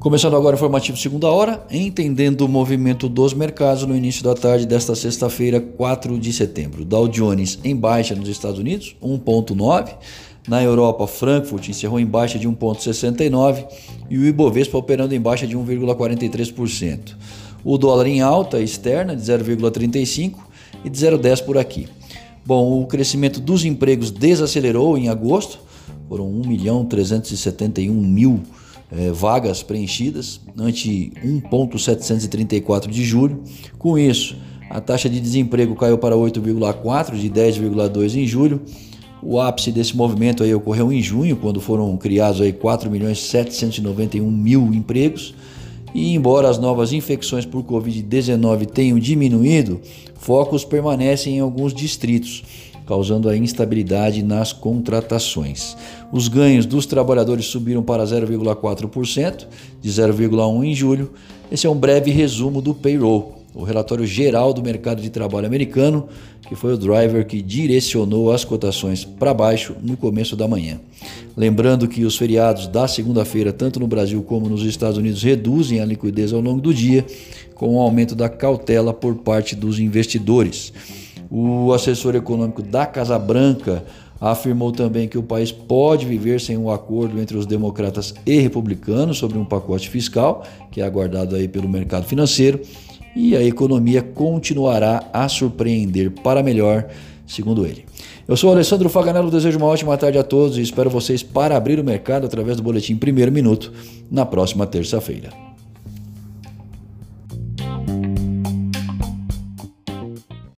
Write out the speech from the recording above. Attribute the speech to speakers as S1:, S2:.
S1: Começando agora o informativo segunda hora, entendendo o movimento dos mercados no início da tarde desta sexta-feira, 4 de setembro. Dow Jones em baixa nos Estados Unidos, 1.9. Na Europa, Frankfurt encerrou em baixa de 1,69 e o Ibovespa operando em baixa de 1,43%. O dólar em alta externa de 0,35 e de 0,10 por aqui. Bom, o crescimento dos empregos desacelerou em agosto, foram 1 milhão 371 mil é, vagas preenchidas, ante 1,734 de julho. Com isso, a taxa de desemprego caiu para 8,4 de 10,2 em julho. O ápice desse movimento aí ocorreu em junho, quando foram criados aí 4 milhões 791 mil empregos. E embora as novas infecções por Covid-19 tenham diminuído, focos permanecem em alguns distritos causando a instabilidade nas contratações. Os ganhos dos trabalhadores subiram para 0,4%, de 0,1% em julho. Esse é um breve resumo do payroll, o relatório geral do mercado de trabalho americano, que foi o driver que direcionou as cotações para baixo no começo da manhã. Lembrando que os feriados da segunda-feira, tanto no Brasil como nos Estados Unidos, reduzem a liquidez ao longo do dia, com o aumento da cautela por parte dos investidores. O assessor econômico da Casa Branca afirmou também que o país pode viver sem um acordo entre os democratas e republicanos sobre um pacote fiscal, que é aguardado aí pelo mercado financeiro, e a economia continuará a surpreender para melhor, segundo ele. Eu sou Alessandro Faganello, desejo uma ótima tarde a todos e espero vocês para abrir o mercado através do boletim Primeiro Minuto na próxima terça-feira.